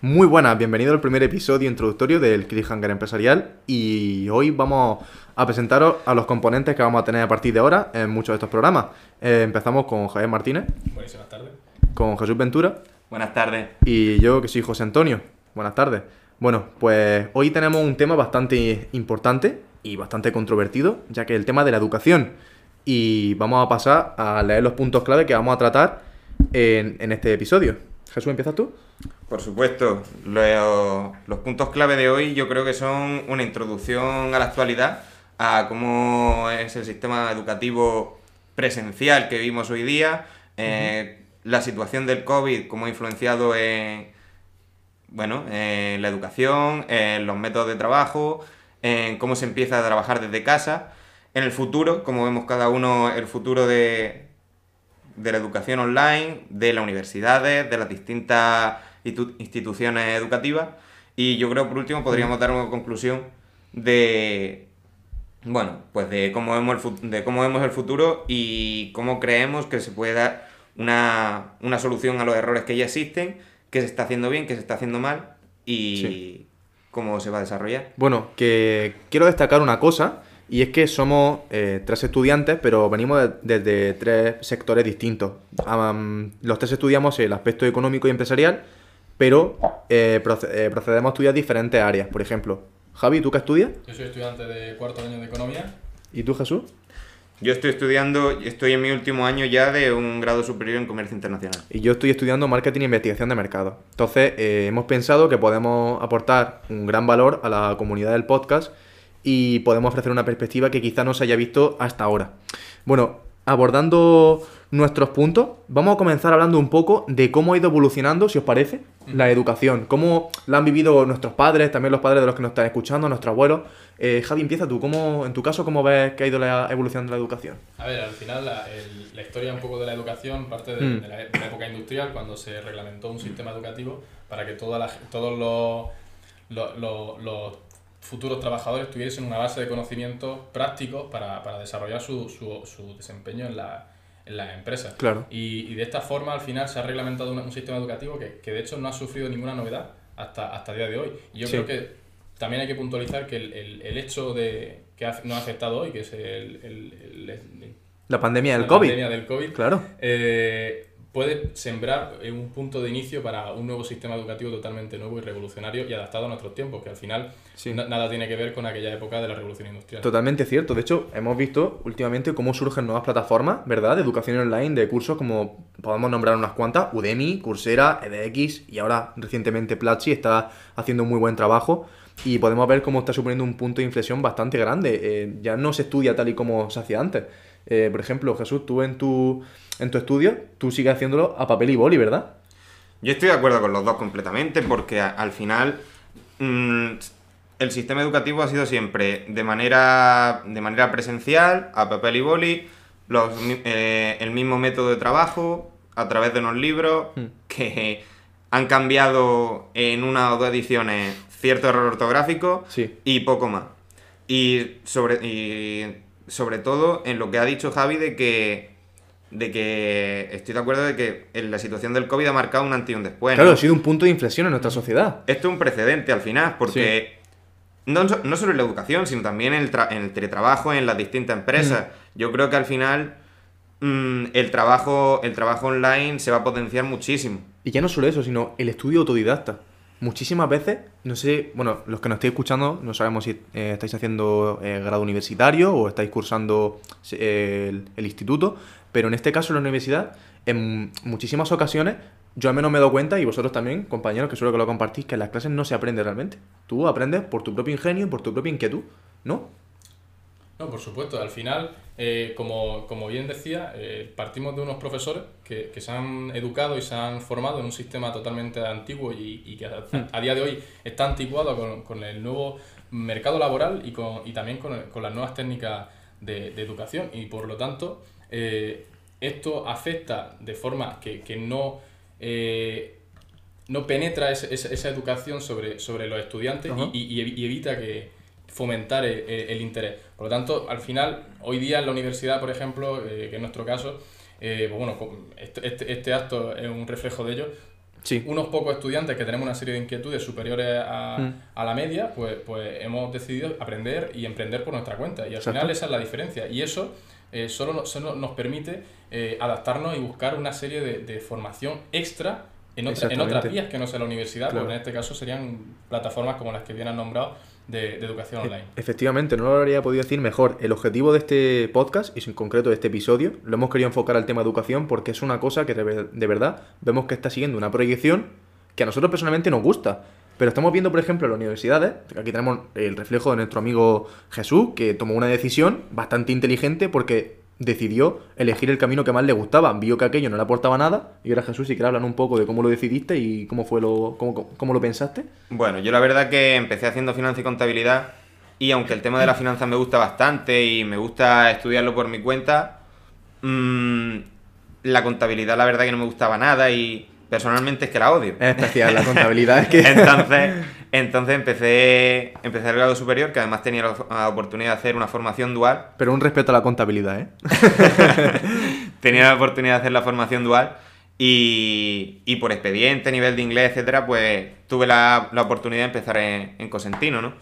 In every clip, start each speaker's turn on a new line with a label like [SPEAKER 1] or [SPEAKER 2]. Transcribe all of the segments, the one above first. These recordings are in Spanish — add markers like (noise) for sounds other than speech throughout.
[SPEAKER 1] Muy buenas, bienvenido al primer episodio introductorio del Cliffhanger Empresarial y hoy vamos a presentaros a los componentes que vamos a tener a partir de ahora en muchos de estos programas. Eh, empezamos con Javier Martínez.
[SPEAKER 2] Buenísimas tardes.
[SPEAKER 1] Con Jesús Ventura.
[SPEAKER 3] Buenas tardes.
[SPEAKER 1] Y yo que soy José Antonio. Buenas tardes. Bueno, pues hoy tenemos un tema bastante importante y bastante controvertido, ya que es el tema de la educación. Y vamos a pasar a leer los puntos clave que vamos a tratar en, en este episodio. Jesús, ¿empiezas tú?
[SPEAKER 3] Por supuesto, los, los, puntos clave de hoy yo creo que son una introducción a la actualidad, a cómo es el sistema educativo presencial que vivimos hoy día, eh, la situación del COVID, cómo ha influenciado en, bueno, en la educación, en los métodos de trabajo, en cómo se empieza a trabajar desde casa, en el futuro, como vemos cada uno, el futuro de, de la educación online, de las universidades, de las distintas instituciones educativas. Y yo creo, por último, podríamos dar una conclusión de, bueno, pues de cómo vemos el, de cómo vemos el futuro y cómo creemos que se puede dar una, una solución a los errores que ya existen, qué se está haciendo bien, qué se está haciendo mal y cómo se va a desarrollar.
[SPEAKER 1] Bueno, que quiero destacar una cosa y es que somos eh, tres estudiantes, pero venimos desde tres sectores distintos. los tres estudiamos el aspecto económico y empresarial, pero eh, eh, procedemos a estudiar diferentes áreas. Por ejemplo, Javi, ¿tú qué estudias?
[SPEAKER 2] Yo soy estudiante de cuarto año de economía.
[SPEAKER 1] ¿Y tú, Jesús?
[SPEAKER 3] Yo estoy estudiando, estoy en mi último año ya de un grado superior en comercio internacional.
[SPEAKER 1] Y yo estoy estudiando marketing e investigación de mercado. Entonces, hemos pensado que podemos aportar un gran valor a la comunidad del podcast y podemos ofrecer una perspectiva que quizá no se haya visto hasta ahora. Bueno, abordando nuestros puntos, vamos a comenzar hablando un poco de cómo ha ido evolucionando, si os parece, la educación, cómo la han vivido nuestros padres, también los padres de los que nos están escuchando, nuestros abuelos. Eh, Javi, empieza tú, ¿cómo, en tu caso, ¿cómo ves que ha ido la evolución de la educación?
[SPEAKER 2] A ver, al final la, historia un poco de la educación parte de, mm. la, época industrial, cuando se reglamentó un sistema educativo para que toda la, todos los, los futuros trabajadores tuviesen una base de conocimientos prácticos para, para desarrollar su, su, su, desempeño en la, en la empresa.
[SPEAKER 1] Claro.
[SPEAKER 2] Y, y, de esta forma, al final, se ha reglamentado un, sistema educativo que, que, de hecho, no ha sufrido ninguna novedad hasta, hasta el día de hoy. Y yo creo que también hay que puntualizar que el, el, el hecho de que ha, nos ha afectado hoy, que es el,
[SPEAKER 1] la pandemia del
[SPEAKER 2] la
[SPEAKER 1] COVID.
[SPEAKER 2] Pandemia del COVID.
[SPEAKER 1] Claro.
[SPEAKER 2] Eh, puede sembrar un punto de inicio para un nuevo sistema educativo totalmente nuevo y revolucionario y adaptado a nuestros tiempos, que al final nada tiene que ver con aquella época de la revolución industrial.
[SPEAKER 1] Totalmente cierto. De hecho, hemos visto últimamente cómo surgen nuevas plataformas, ¿verdad? De educación online, de cursos como podemos nombrar unas cuantas, Udemy, Coursera, edX y ahora recientemente Platzi está haciendo un muy buen trabajo y podemos ver cómo está suponiendo un punto de inflexión bastante grande. Eh, ya no se estudia tal y como se hacía antes. Eh, por ejemplo, Jesús, tú en tu en tu estudio, tú sigues haciéndolo a papel y boli, ¿verdad?
[SPEAKER 3] Yo estoy de acuerdo con los dos completamente porque al final mm, el sistema educativo ha sido siempre de manera, de manera presencial, a papel y boli, los, eh, el mismo método de trabajo, a través de unos libros hmm. que han cambiado en una o dos ediciones cierto error ortográfico y poco más. Y sobre, y sobre todo en lo que ha dicho Javi de que de que estoy de acuerdo de que en la situación del COVID ha marcado un antes y un después.
[SPEAKER 1] Claro, ha sido un punto de inflexión en nuestra sociedad.
[SPEAKER 3] Esto es un precedente al final, porque no, no, solo en la educación, sino también en el, en el teletrabajo, en las distintas empresas. Mm. Yo creo que al final mm, el, trabajo, el trabajo online se va a potenciar muchísimo.
[SPEAKER 1] Y ya no solo eso, sino el estudio autodidacta. Muchísimas veces, no sé, bueno, los que nos estáis escuchando, no sabemos si eh, estáis haciendo eh, grado universitario o estáis cursando eh, el instituto, pero en este caso en la universidad, en muchísimas ocasiones, yo al menos me dado cuenta, y vosotros también, compañeros, que suelo que lo compartís, que en las clases no se aprende realmente. Tú aprendes por tu propio ingenio, por tu propia inquietud, ¿no?
[SPEAKER 2] No, por supuesto. Al final, eh, como, bien decía, eh, partimos de unos profesores que, se han educado y se han formado en un sistema totalmente antiguo y, que hmm. a, día de hoy está anticuado con, con, el nuevo mercado laboral y, con, y también con, con las nuevas técnicas de, de educación. Y por lo tanto, eh, esto afecta de forma que, no, eh, no penetra esa, educación sobre, sobre los estudiantes y, evita que, fomentar el, el, interés. Por lo tanto, al final, hoy día en la universidad, por ejemplo, que es nuestro caso, pues bueno, este, este, este, acto es un reflejo de ello. Sí. Unos pocos estudiantes que tenemos una serie de inquietudes superiores a, mm. a, la media, pues, pues hemos decidido aprender y emprender por nuestra cuenta. Y al final esa es la diferencia. Y eso eh, solo, nos, nos permite eh, adaptarnos y buscar una serie de, de formación extra en, en, otras vías que no sea la universidad, porque en este caso serían plataformas como las que vienen nombrado de, educación e, online.
[SPEAKER 1] Efectivamente, no lo habría podido decir mejor. El objetivo de este podcast, y en concreto de este episodio, lo hemos querido enfocar al tema educación porque es una cosa que de, verdad vemos que está siguiendo una proyección que a nosotros personalmente nos gusta. Pero estamos viendo, por ejemplo, en las universidades, aquí tenemos el reflejo de nuestro amigo Jesús, que tomó una decisión bastante inteligente porque decidió elegir el camino que más le gustaba. Vio que aquello no le aportaba nada. Y ahora Jesús, si quieres hablar un poco de cómo lo decidiste y cómo fue lo, cómo, cómo lo pensaste.
[SPEAKER 3] Bueno, yo la verdad que empecé haciendo finanzas y contabilidad. Y aunque el tema de la finanza me gusta bastante y me gusta estudiarlo por mi cuenta, mmm, la contabilidad la verdad que no me gustaba nada y personalmente es que la odio.
[SPEAKER 1] Es especial, la contabilidad es que... (laughs)
[SPEAKER 3] entonces, entonces empecé, empecé el grado superior, que además tenía la oportunidad de hacer una formación dual.
[SPEAKER 1] Pero un respeto a la contabilidad, ¿eh? (laughs)
[SPEAKER 3] tenía la oportunidad de hacer la formación dual y, y por expediente, nivel de inglés, etcétera, pues tuve la, la oportunidad de empezar en, en Cosentino, ¿no?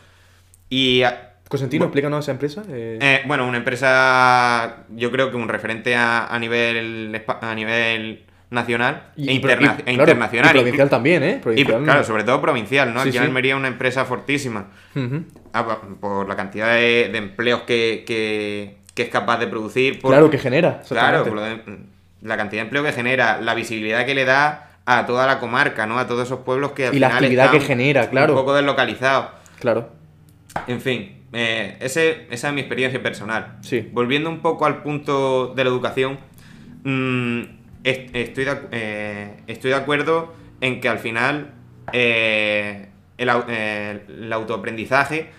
[SPEAKER 3] Y...
[SPEAKER 1] Cosentino, explícanos esa empresa.
[SPEAKER 3] Eh... Eh, bueno, una empresa, yo creo que un referente a, a nivel, a nivel nacional e, internacional.
[SPEAKER 1] Y provincial también, ¿eh?
[SPEAKER 3] claro, sobre todo provincial, ¿no? Aquí en Almería es una empresa fortísima. Ah, por la cantidad de, empleos que, es capaz de producir.
[SPEAKER 1] claro, que genera.
[SPEAKER 3] Claro, la cantidad de empleo que genera, la visibilidad que le da a toda la comarca, ¿no? A todos esos pueblos que
[SPEAKER 1] al y la actividad que genera, claro.
[SPEAKER 3] Un poco deslocalizados.
[SPEAKER 1] Claro.
[SPEAKER 3] En fin, eh, ese, esa es mi experiencia personal.
[SPEAKER 1] Sí.
[SPEAKER 3] Volviendo un poco al punto de la educación, mmm, estoy de, eh, estoy de acuerdo en que al final eh, eh, el, autoaprendizaje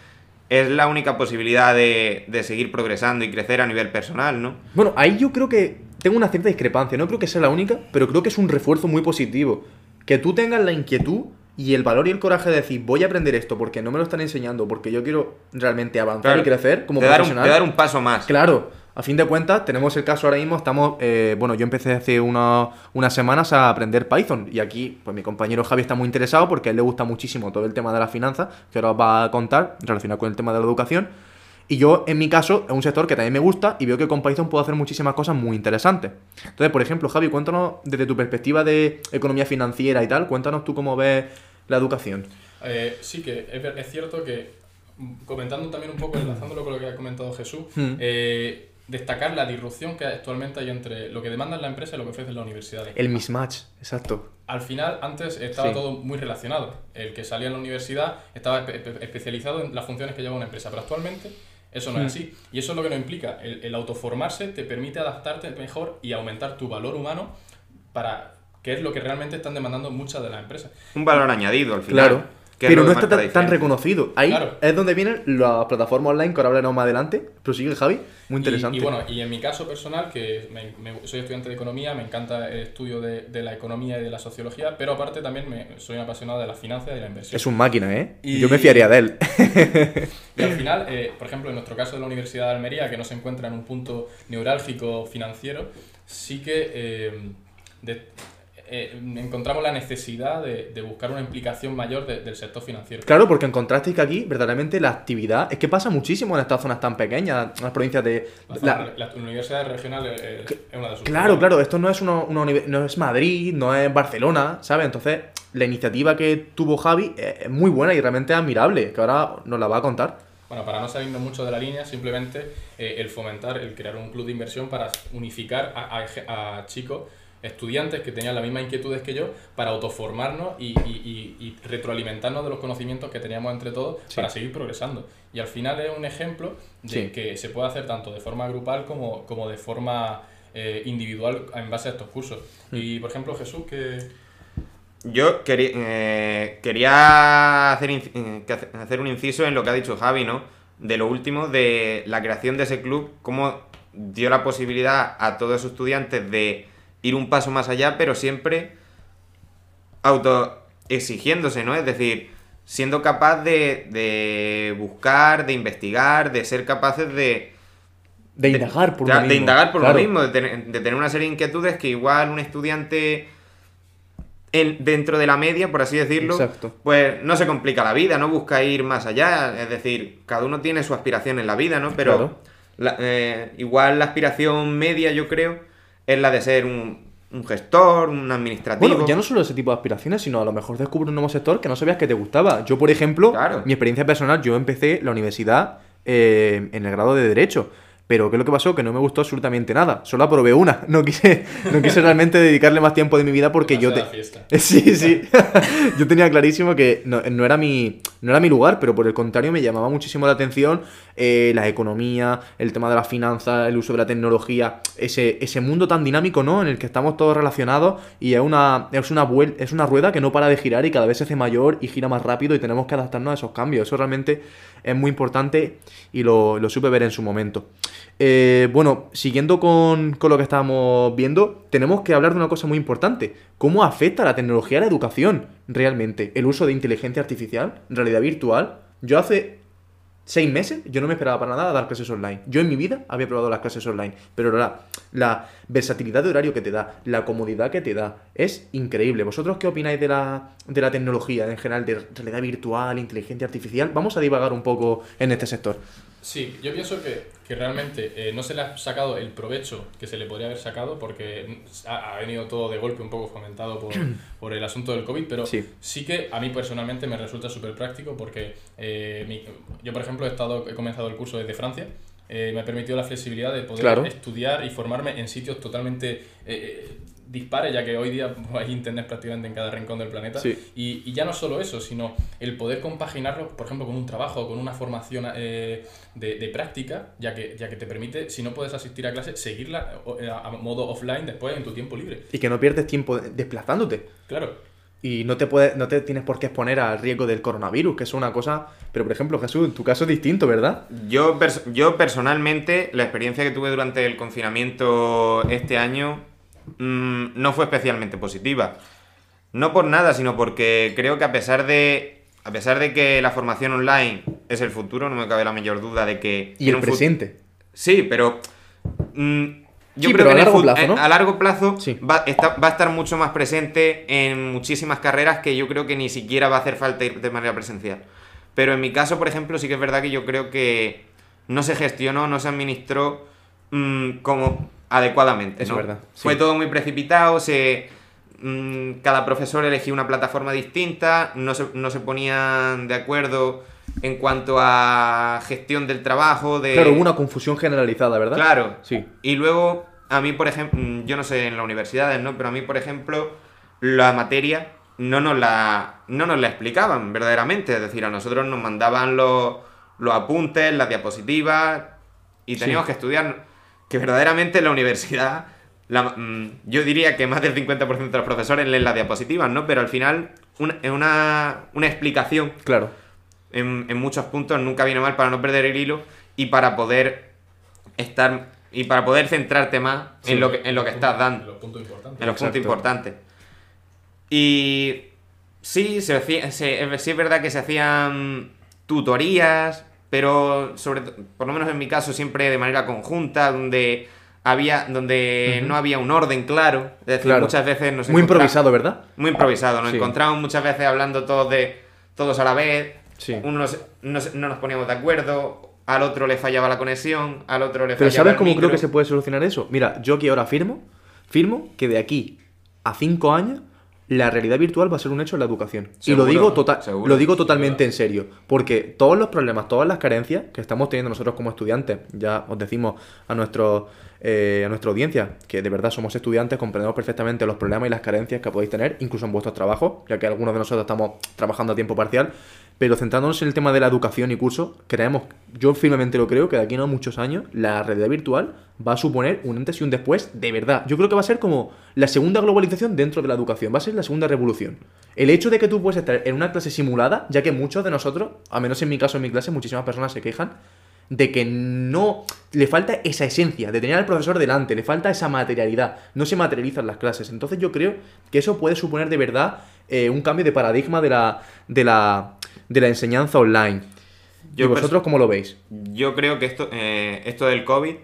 [SPEAKER 3] es la única posibilidad de, seguir progresando y crecer a nivel personal, ¿no?
[SPEAKER 1] Bueno, ahí yo creo que tengo una cierta discrepancia. No creo que sea la única, pero creo que es un refuerzo muy positivo. Que tú tengas la inquietud y el valor y el coraje de decir, voy a aprender esto porque no me lo están enseñando, porque yo quiero realmente avanzar y crecer como profesional.
[SPEAKER 3] Dar dar un paso más.
[SPEAKER 1] Claro. A fin de cuentas, tenemos el caso ahora mismo, estamos, eh, bueno, yo empecé hace unas semanas a aprender Python y aquí, pues mi compañero Javi está muy interesado porque a él le gusta muchísimo todo el tema de la finanzas, que ahora os va a contar, relacionado con el tema de la educación. Y yo, en mi caso, es un sector que también me gusta y veo que con Python puedo hacer muchísimas cosas muy interesantes. Entonces, por ejemplo, Javi, cuéntanos desde tu perspectiva de economía financiera y tal, cuéntanos tú cómo ves la educación.
[SPEAKER 2] Eh, sí, que es, es, cierto que, comentando también un poco, enlazándolo con lo que ha comentado Jesús, hmm. eh, destacar la disrupción que actualmente hay entre lo que demanda la empresa y lo que ofrece la universidad.
[SPEAKER 1] El mismatch, exacto.
[SPEAKER 2] Al final, antes estaba todo muy relacionado. El que salía en la universidad estaba especializado en las funciones que lleva una empresa, pero actualmente eso no es hmm. así. Y eso es lo que nos implica. El, el, autoformarse te permite adaptarte mejor y aumentar tu valor humano para que es lo que realmente están demandando muchas de las empresas.
[SPEAKER 3] Un valor añadido al final.
[SPEAKER 1] Claro. Pero no está tan, reconocido. Ahí es donde vienen las plataformas online que ahora hablaremos más adelante. Prosigue Javi, muy interesante.
[SPEAKER 2] Y, bueno, y en mi caso personal, que soy estudiante de economía, me encanta el estudio de, la economía y de la sociología, pero aparte también me, soy un apasionado de la finanzas y de la inversión.
[SPEAKER 1] Es un máquina, ¿eh? Y... Yo me fiaría de él.
[SPEAKER 2] y al (laughs) final, eh, por ejemplo, en nuestro caso de la Universidad de Almería, que no se encuentra en un punto neurálgico financiero, sí que eh, eh, encontramos la necesidad de, buscar una implicación mayor del sector financiero.
[SPEAKER 1] Claro, porque encontrasteis que aquí verdaderamente la actividad es que pasa muchísimo en estas zonas tan pequeñas, en las provincias de...
[SPEAKER 2] La, universidad regional es, una de sus...
[SPEAKER 1] Claro, claro, esto no es, una, no es Madrid, no es Barcelona, ¿sabes? Entonces, la iniciativa que tuvo Javi es muy buena y realmente admirable, que ahora nos la va a contar.
[SPEAKER 2] Bueno, para no salirnos mucho de la línea, simplemente eh, el fomentar, el crear un club de inversión para unificar a, a chicos estudiantes que tenían las mismas inquietudes que yo para autoformarnos y, retroalimentarnos de los conocimientos que teníamos entre todos para seguir progresando. Y al final es un ejemplo de que se puede hacer tanto de forma grupal como, como de forma eh, individual en base a estos cursos. Mm. Y por ejemplo, Jesús, que...
[SPEAKER 3] Yo quería, eh, quería hacer, eh, hacer un inciso en lo que ha dicho Javi, ¿no? De lo último, de la creación de ese club, cómo dio la posibilidad a todos esos estudiantes de ir un paso más allá, pero siempre auto exigiéndose, ¿no? Es decir, siendo capaz de, de buscar, de investigar, de ser capaces de...
[SPEAKER 1] De indagar por
[SPEAKER 3] de,
[SPEAKER 1] lo mismo.
[SPEAKER 3] de indagar por
[SPEAKER 1] Claro.
[SPEAKER 3] lo mismo, de tener, de tener una serie de inquietudes que igual un estudiante en- dentro de la media, por así decirlo,
[SPEAKER 1] Exacto.
[SPEAKER 3] pues no se complica la vida, no busca ir más allá, es decir, cada uno tiene su aspiración en la vida, ¿no? Pero
[SPEAKER 1] Claro.
[SPEAKER 3] la- eh, igual la aspiración media, yo creo, es la de ser un, un gestor, un administrativo.
[SPEAKER 1] Bueno, ya no solo ese tipo de aspiraciones, sino a lo mejor descubre un nuevo sector que no sabías que te gustaba. Yo, por ejemplo,
[SPEAKER 3] Claro.
[SPEAKER 1] mi experiencia personal, yo empecé la universidad eh, en el grado de Derecho. Pero ¿qué es lo que pasó? Que no me gustó absolutamente nada. Solo aprobé una. (laughs) No quise, no quise realmente dedicarle más tiempo de mi vida porque yo te... (laughs) Sí, sí. (laughs) Yo tenía clarísimo que no, no era mi, no era mi lugar, pero por el contrario me llamaba muchísimo la atención eh, la economía, el tema de las finanzas, el uso de la tecnología, ese, ese mundo tan dinámico, ¿no? En el que estamos todos relacionados y es una, es, una es una rueda que no para de girar y cada vez se hace mayor y gira más rápido y tenemos que adaptarnos a esos cambios. Eso realmente es muy importante y lo, lo supe ver en su momento. Eh, bueno, siguiendo con, con lo que estábamos viendo, tenemos que hablar de una cosa muy importante. ¿Cómo afecta la tecnología a la educación realmente? El uso de inteligencia artificial, realidad virtual. Yo hace seis meses yo no me esperaba para nada dar clases online. Yo en mi vida había probado las clases online, pero la, la versatilidad de horario que te da, la comodidad que te da, es increíble. ¿Vosotros qué opináis de la, de la tecnología en general, de realidad virtual, inteligencia artificial? Vamos a divagar un poco en este sector.
[SPEAKER 2] Sí, yo pienso que, que realmente eh, no se le ha sacado el provecho que se le podría haber sacado porque ha, ha venido todo de golpe un poco fomentado por, (clears throat) por el asunto del COVID, pero
[SPEAKER 1] Sí.
[SPEAKER 2] sí, que a mí personalmente me resulta súper práctico porque eh, mi- yo, por ejemplo, he, estado, he comenzado el curso desde Francia. eh, me ha permitido la flexibilidad de poder
[SPEAKER 1] Claro.
[SPEAKER 2] estudiar y formarme en sitios totalmente dispares, ya que hoy día pues, hay internet prácticamente en cada rincón del planeta.
[SPEAKER 1] Sí.
[SPEAKER 2] Y, y ya no solo eso, sino el poder compaginarlo, por ejemplo, con un trabajo, con una formación eh, de, de práctica, ya que, ya que te permite, si no puedes asistir a clase, seguirla eh, a modo offline después en tu tiempo libre.
[SPEAKER 1] Y que no pierdes tiempo desplazándote.
[SPEAKER 2] Claro.
[SPEAKER 1] Y no te, puedes, no te tienes por qué exponer al riesgo del coronavirus, que es una cosa... Pero, por ejemplo, Jesús, en tu caso es distinto, ¿verdad?
[SPEAKER 3] Yo, pers- yo personalmente, la experiencia que tuve durante el confinamiento este año mm, no fue especialmente positiva. No por nada, sino porque creo que a pesar de. A pesar de que la formación online es el futuro, no me cabe la mayor duda de que.
[SPEAKER 1] Y el presente.
[SPEAKER 3] Sí, pero. mm, yo
[SPEAKER 1] Sí,
[SPEAKER 3] creo que
[SPEAKER 1] a largo plazo,
[SPEAKER 3] eh,
[SPEAKER 1] ¿no?
[SPEAKER 3] a largo plazo
[SPEAKER 1] Sí.
[SPEAKER 3] va, está- va a estar mucho más presente en muchísimas carreras que yo creo que ni siquiera va a hacer falta ir de manera presencial. Pero en mi caso, por ejemplo, sí que es verdad que yo creo que no se gestionó, no se administró mm, como adecuadamente.
[SPEAKER 1] Eso
[SPEAKER 3] ¿no?
[SPEAKER 1] es verdad, sí.
[SPEAKER 3] Fue todo muy precipitado, se, mm, cada profesor elegía una plataforma distinta, no se, no se ponían de acuerdo en cuanto a gestión del trabajo, de...
[SPEAKER 1] Claro, hubo una confusión generalizada, ¿verdad?
[SPEAKER 3] Claro.
[SPEAKER 1] Sí.
[SPEAKER 3] Y luego, a mí, por ejemplo, yo no sé en las universidades, ¿no? Pero a mí, por ejemplo, la materia no nos la, no nos la explicaban verdaderamente. Es decir, a nosotros nos mandaban los, los apuntes, las diapositivas, y teníamos
[SPEAKER 1] Sí.
[SPEAKER 3] que estudiar que verdaderamente en la universidad, la- mm, yo diría que más del 50% de los profesores leen las diapositivas, ¿no? Pero al final, una, una, una explicación
[SPEAKER 1] Claro.
[SPEAKER 3] en, en muchos puntos nunca viene mal para no perder el hilo y para poder estar y para poder centrarte más en lo que en lo que estás dando
[SPEAKER 2] Los puntos importantes.
[SPEAKER 3] en los puntos importantes y sí se, hacía- se- sí es verdad que se hacían tutorías pero sobre por lo menos en mi caso siempre de manera conjunta donde había donde no había un orden claro es decir
[SPEAKER 1] Claro.
[SPEAKER 3] muchas veces nos
[SPEAKER 1] Muy improvisado, ¿verdad?
[SPEAKER 3] muy improvisado nos
[SPEAKER 1] Sí.
[SPEAKER 3] encontramos muchas veces hablando todos de todos a la vez
[SPEAKER 1] Sí.
[SPEAKER 3] unos no, se- no nos poníamos de acuerdo, al otro le fallaba la conexión, al otro le
[SPEAKER 1] Pero
[SPEAKER 3] fallaba
[SPEAKER 1] ¿sabes
[SPEAKER 3] el
[SPEAKER 1] cómo
[SPEAKER 3] micro.
[SPEAKER 1] creo que se puede solucionar eso? Mira, yo aquí ahora firmo, firmo que de aquí a cinco años la realidad virtual va a ser un hecho en la educación. y lo digo, tota-
[SPEAKER 3] seguro,
[SPEAKER 1] lo digo totalmente en serio. Porque todos los problemas, todas las carencias que estamos teniendo nosotros como estudiantes, ya os decimos a, nuestro, eh, a nuestra audiencia, que de verdad somos estudiantes, comprendemos perfectamente los problemas y las carencias que podéis tener, incluso en vuestros trabajos, ya que algunos de nosotros estamos trabajando a tiempo parcial. Pero centrándonos en el tema de la educación y curso, creemos, yo firmemente lo creo, que de aquí no muchos años la realidad virtual va a suponer un antes y un después de verdad. Yo creo que va a ser como la segunda globalización dentro de la educación, va a ser la segunda revolución. El hecho de que tú puedes estar en una clase simulada, ya que muchos de nosotros, a menos en mi caso, en mi clase, muchísimas personas se quejan de que no le falta esa esencia, de tener al profesor delante, le falta esa materialidad, no se materializan las clases. Entonces yo creo que eso puede suponer de verdad eh, un cambio de paradigma de la, de la, de la enseñanza online. ¿Y
[SPEAKER 3] Yo
[SPEAKER 1] vosotros cómo lo veis?
[SPEAKER 3] Yo creo que esto, eh, esto del COVID,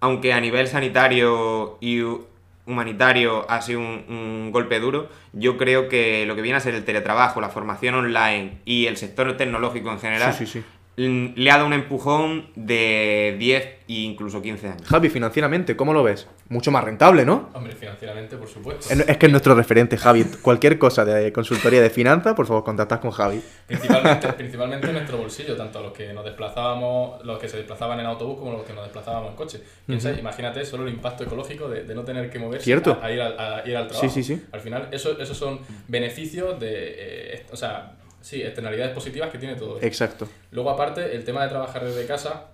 [SPEAKER 3] aunque a nivel sanitario y hu- humanitario ha sido un, un golpe duro, yo creo que lo que viene a ser el teletrabajo, la formación online y el sector tecnológico en general
[SPEAKER 1] Sí, sí, sí.
[SPEAKER 3] Mm, le ha dado un empujón de 10 e incluso 15 años.
[SPEAKER 1] Javi, financieramente, ¿cómo lo ves? Mucho más rentable, ¿no?
[SPEAKER 2] Hombre, financieramente, por supuesto.
[SPEAKER 1] Es es que es nuestro referente, Javi. Cualquier cosa de consultoría de finanzas, por favor, contactad con Javi.
[SPEAKER 2] Principalmente, (laughs) principalmente en nuestro bolsillo, tanto los que nos desplazábamos, los que se desplazaban en autobús como los que nos desplazábamos en coche. Piensa, imagínate solo el impacto ecológico de, de no tener que moverse
[SPEAKER 1] Cierto.
[SPEAKER 2] A, a ir al, a ir al trabajo.
[SPEAKER 1] Sí, sí, sí.
[SPEAKER 2] Al final, eso, esos son beneficios de, eh, o sea, sí, externalidades positivas que tiene todo esto.
[SPEAKER 1] Exacto.
[SPEAKER 2] Luego, aparte, el tema de trabajar desde casa,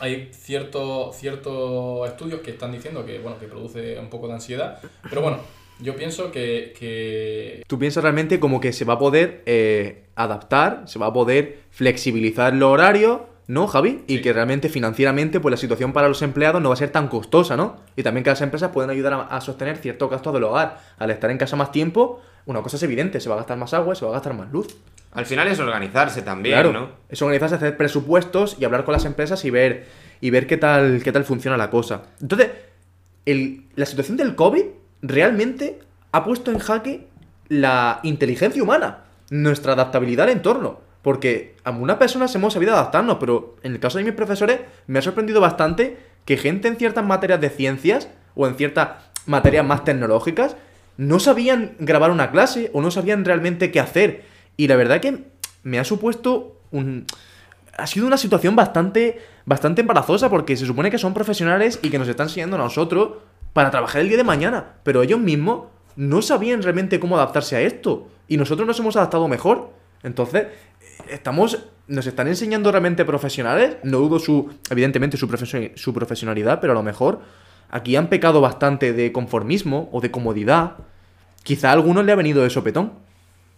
[SPEAKER 2] hay ciertos ciertos estudios que están diciendo que, bueno, que produce un poco de ansiedad. Pero bueno, yo pienso que, que
[SPEAKER 1] Tú piensas realmente como que se va a poder eh, adaptar, se va a poder flexibilizar los horarios, ¿no, Javi? Y
[SPEAKER 2] Sí.
[SPEAKER 1] que realmente financieramente pues la situación para los empleados no va a ser tan costosa, ¿no? Y también que las empresas pueden ayudar a, a sostener ciertos gastos del hogar. Al estar en casa más tiempo, una cosa es evidente, se va a gastar más agua, se va a gastar más luz.
[SPEAKER 3] Al final es organizarse también,
[SPEAKER 1] claro,
[SPEAKER 3] ¿no?
[SPEAKER 1] es organizarse, hacer presupuestos y hablar con las empresas y ver, y ver qué, tal, qué tal funciona la cosa. Entonces, el- la situación del COVID realmente ha puesto en jaque la inteligencia humana, nuestra adaptabilidad al entorno. Porque algunas personas hemos sabido adaptarnos, pero en el caso de mis profesores me ha sorprendido bastante que gente en ciertas materias de ciencias o en ciertas materias más tecnológicas no sabían grabar una clase o no sabían realmente qué hacer. Y la verdad que me ha supuesto un... Ha sido una situación bastante, bastante embarazosa porque se supone que son profesionales y que nos están enseñando a nosotros para trabajar el día de mañana. Pero ellos mismos no sabían realmente cómo adaptarse a esto. Y nosotros nos hemos adaptado mejor. Entonces, estamos... Nos están enseñando realmente profesionales. No dudo su... Evidentemente su, su profesionalidad, pero a lo mejor aquí han pecado bastante de conformismo o de comodidad. Quizá a algunos le ha venido de sopetón.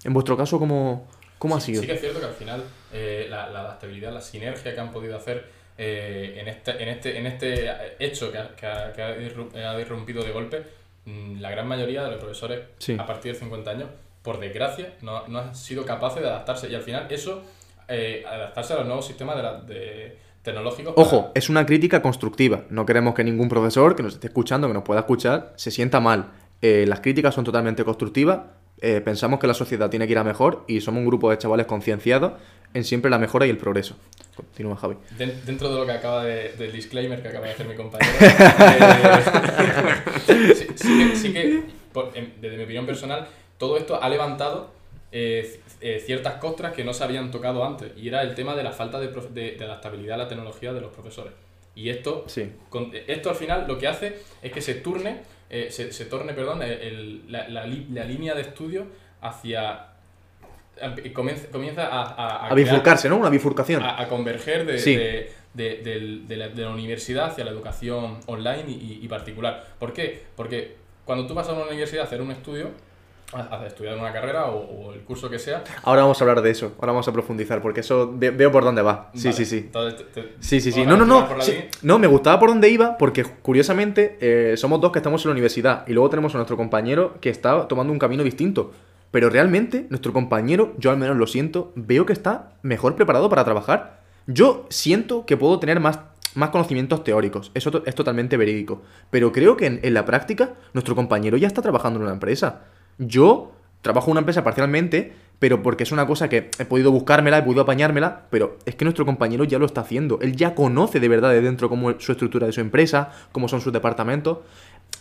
[SPEAKER 1] En vuestro caso, ¿cómo, cómo ha sido?
[SPEAKER 2] Sí que es cierto que al final eh, la, la adaptabilidad, la sinergia que han podido hacer eh, en, este, en, este, en este hecho que ha, que ha, que ha irru- ha irrumpido de golpe, mm, la gran mayoría de los profesores
[SPEAKER 1] Sí.
[SPEAKER 2] a partir de 50 años, por desgracia, no, no han sido capaces de adaptarse. Y al final eso, eh, adaptarse a los nuevos sistemas de la- de tecnológicos. para-
[SPEAKER 1] Ojo, es una crítica constructiva. No queremos que ningún profesor que nos esté escuchando, que nos pueda escuchar, se sienta mal. Eh, las críticas son totalmente constructivas. Eh, pensamos que la sociedad tiene que ir a mejor y somos un grupo de chavales concienciados en siempre la mejora y el progreso. Continúa, Javi.
[SPEAKER 2] Den- Dentro de lo que acaba de, del disclaimer que acaba de hacer mi compañero, (laughs) eh, sí, sí que, sí que, por- em, desde mi opinión personal, todo esto ha levantado eh, eh, ciertas costras que no se habían tocado antes, y era el tema de la falta de, de- de adaptabilidad a la tecnología de los profesores. Y esto,
[SPEAKER 1] Sí.
[SPEAKER 2] con- esto al final lo que hace es que se turne, eh, se, se torne, perdón, el- el- la, la la línea de estudio hacia... Comienza, comienza a, a,
[SPEAKER 1] A
[SPEAKER 2] crear-
[SPEAKER 1] bifurcarse, ¿no? Una bifurcación.
[SPEAKER 2] a, a converger de,
[SPEAKER 1] Sí.
[SPEAKER 2] de, de la, de la universidad hacia la educación online y, y particular. ¿Por qué? Porque cuando tú vas a una universidad a hacer un estudio, a, estudiar una carrera o, o el curso que sea.
[SPEAKER 1] Ahora vamos a hablar de eso. Ahora vamos a profundizar porque eso ve- veo por dónde va. Sí,
[SPEAKER 2] vale,
[SPEAKER 1] sí, sí.
[SPEAKER 2] entonces te- te-
[SPEAKER 1] Sí, sí, sí. No, no, no. sí. No, me gustaba por dónde iba porque, curiosamente, eh, somos dos que estamos en la universidad y luego tenemos a nuestro compañero que está tomando un camino distinto. Pero realmente, nuestro compañero, yo al menos lo siento, veo que está mejor preparado para trabajar. Yo siento que puedo tener más, más conocimientos teóricos. Eso to- es totalmente verídico. Pero creo que en, en la práctica, nuestro compañero ya está trabajando en una empresa. Yo trabajo en una empresa parcialmente, pero porque es una cosa que he podido buscármela, he podido apañármela, pero es que nuestro compañero ya lo está haciendo. Él ya conoce de verdad de dentro cómo es su estructura de su empresa, cómo son sus departamentos.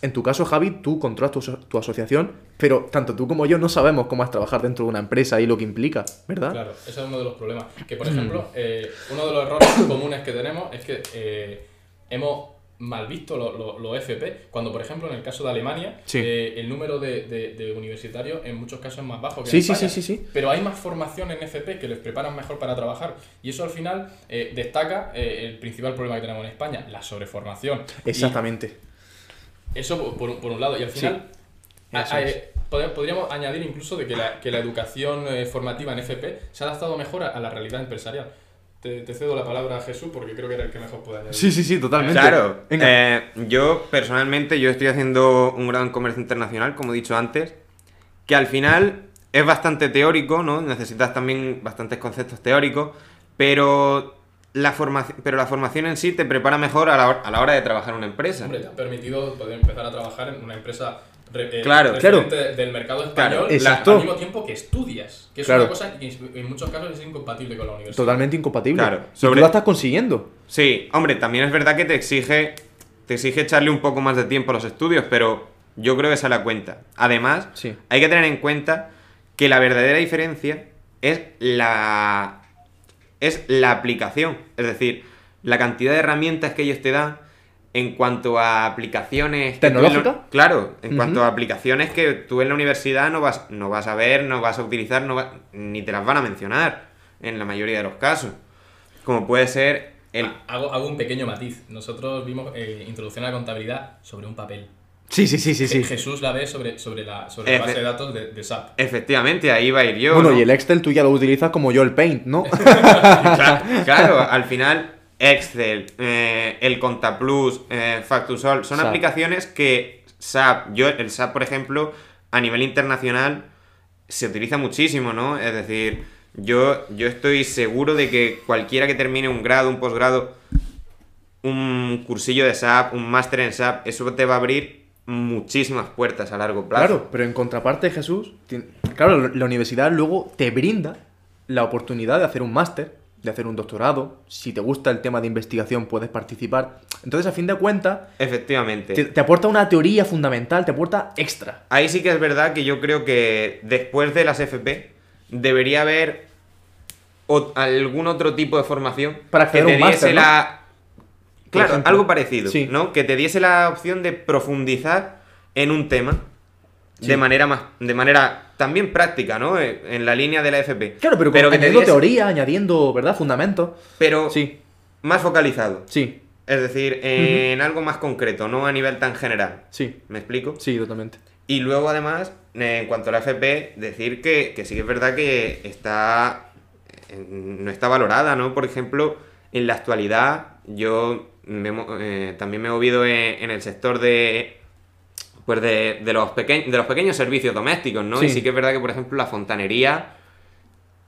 [SPEAKER 1] En tu caso, Javi, tú controlas tu, aso- tu asociación, pero tanto tú como yo no sabemos cómo es trabajar dentro de una empresa y lo que implica, ¿verdad?
[SPEAKER 2] Claro, ese es uno de los problemas. Que, por ejemplo, eh, uno de los errores (coughs) comunes que tenemos es que eh, hemos mal visto los lo, los FP, cuando, por ejemplo, en el caso de Alemania,
[SPEAKER 1] Sí.
[SPEAKER 2] eh, el número de, de- de universitarios en muchos casos es más bajo que
[SPEAKER 1] Sí,
[SPEAKER 2] en
[SPEAKER 1] sí,
[SPEAKER 2] España.
[SPEAKER 1] sí, sí, sí.
[SPEAKER 2] Pero hay más formación en FP que les preparan mejor para trabajar. Y eso al final eh, destaca eh, el principal problema que tenemos en España, la sobreformación. Y-
[SPEAKER 1] Exactamente.
[SPEAKER 2] eso por, por un- lado. Y al
[SPEAKER 1] Sí.
[SPEAKER 2] final, a- a- eh, pod- podríamos añadir incluso de que la, que la educación eh, formativa en FP se ha adaptado mejor a, a la realidad empresarial. Te, te cedo la palabra a Jesús porque creo que era el que mejor puede añadir.
[SPEAKER 1] Sí, sí, sí, totalmente.
[SPEAKER 3] Claro,
[SPEAKER 1] Venga.
[SPEAKER 3] eh, yo personalmente yo estoy haciendo un gran comercio internacional, como he dicho antes, que al final es bastante teórico, ¿no? Necesitas también bastantes conceptos teóricos, pero la, formación, pero la formación en sí te prepara mejor a la, hora, a la hora de trabajar en una empresa.
[SPEAKER 2] Hombre, te ha permitido poder empezar a trabajar en una empresa re- eh,
[SPEAKER 3] Claro,
[SPEAKER 2] referente del mercado español
[SPEAKER 1] exacto.
[SPEAKER 2] al mismo tiempo que estudias. Que es
[SPEAKER 1] Claro.
[SPEAKER 2] una cosa que en muchos casos es incompatible con la universidad.
[SPEAKER 1] Totalmente incompatible.
[SPEAKER 3] Claro,
[SPEAKER 1] Y
[SPEAKER 3] sobre-
[SPEAKER 1] tú la estás consiguiendo.
[SPEAKER 3] Sí, hombre, también es verdad que te exige, te exige echarle un poco más de tiempo a los estudios, pero yo creo que se la cuenta. Además,
[SPEAKER 1] Sí.
[SPEAKER 3] hay que tener en cuenta que la verdadera diferencia es la es la aplicación, es decir, la cantidad de herramientas que ellos te dan en cuanto a aplicaciones que tú en la-
[SPEAKER 1] ¿Tecnológica?
[SPEAKER 3] claro, en cuanto a aplicaciones que tú en la universidad no vas no vas a ver, no vas a utilizar, no va- ni te las van a mencionar en la mayoría de los casos. Como puede ser el
[SPEAKER 2] Ah, Hago, hago un pequeño matiz. Nosotros vimos eh, introducción a la contabilidad sobre un papel.
[SPEAKER 1] Sí, sí, sí, sí, sí.
[SPEAKER 2] Jesús la ve sobre, sobre la, sobre la base de datos de, de SAP.
[SPEAKER 3] Efectivamente, ahí va a ir yo.
[SPEAKER 1] Bueno,
[SPEAKER 3] ¿no?
[SPEAKER 1] y el Excel tú ya lo utilizas como yo el Paint, ¿no? (laughs)
[SPEAKER 3] Claro, claro, al final Excel, eh, el Contaplus, eh, Factusol, son
[SPEAKER 1] SAP.
[SPEAKER 3] aplicaciones que SAP, yo el SAP por ejemplo, a nivel internacional se utiliza muchísimo, ¿no? Es decir, yo, yo estoy seguro de que cualquiera que termine un grado, un posgrado, un cursillo de SAP, un máster en SAP, eso te va a abrir muchísimas puertas a largo plazo.
[SPEAKER 1] Claro, pero en contraparte, Jesús, claro, la universidad luego te brinda la oportunidad de hacer un máster, de hacer un doctorado. Si te gusta el tema de investigación, puedes participar. Entonces, a fin de cuentas,
[SPEAKER 3] Efectivamente.
[SPEAKER 1] te, te aporta una teoría fundamental, te aporta extra.
[SPEAKER 3] Ahí sí que es verdad que yo creo que después de las FP debería haber o- algún otro tipo de formación
[SPEAKER 1] Para
[SPEAKER 3] que te
[SPEAKER 1] un máster,
[SPEAKER 3] diese
[SPEAKER 1] ¿no?
[SPEAKER 3] la claro algo parecido
[SPEAKER 1] Sí.
[SPEAKER 3] no que te diese la opción de profundizar en un tema
[SPEAKER 1] Sí.
[SPEAKER 3] de manera más de manera también práctica no Eh, en la línea de la FP
[SPEAKER 1] Claro, pero,
[SPEAKER 3] que te
[SPEAKER 1] añadiendo teoría, añadiendo, ¿verdad? Fundamentos.
[SPEAKER 3] pero
[SPEAKER 1] Sí,
[SPEAKER 3] más focalizado.
[SPEAKER 1] Sí,
[SPEAKER 3] es decir en algo más concreto no a nivel tan general.
[SPEAKER 1] Sí,
[SPEAKER 3] me explico
[SPEAKER 1] sí, totalmente.
[SPEAKER 3] Y luego, además, eh, en cuanto a la FP, decir que, que sí que es verdad que está eh, no está valorada, ¿no? Por ejemplo, en la actualidad, yo me eh, también me he movido en, en el sector de pues de, de los pequeños de los pequeños servicios domésticos, ¿no?
[SPEAKER 1] Sí.
[SPEAKER 3] Y sí que es verdad que, por ejemplo, la fontanería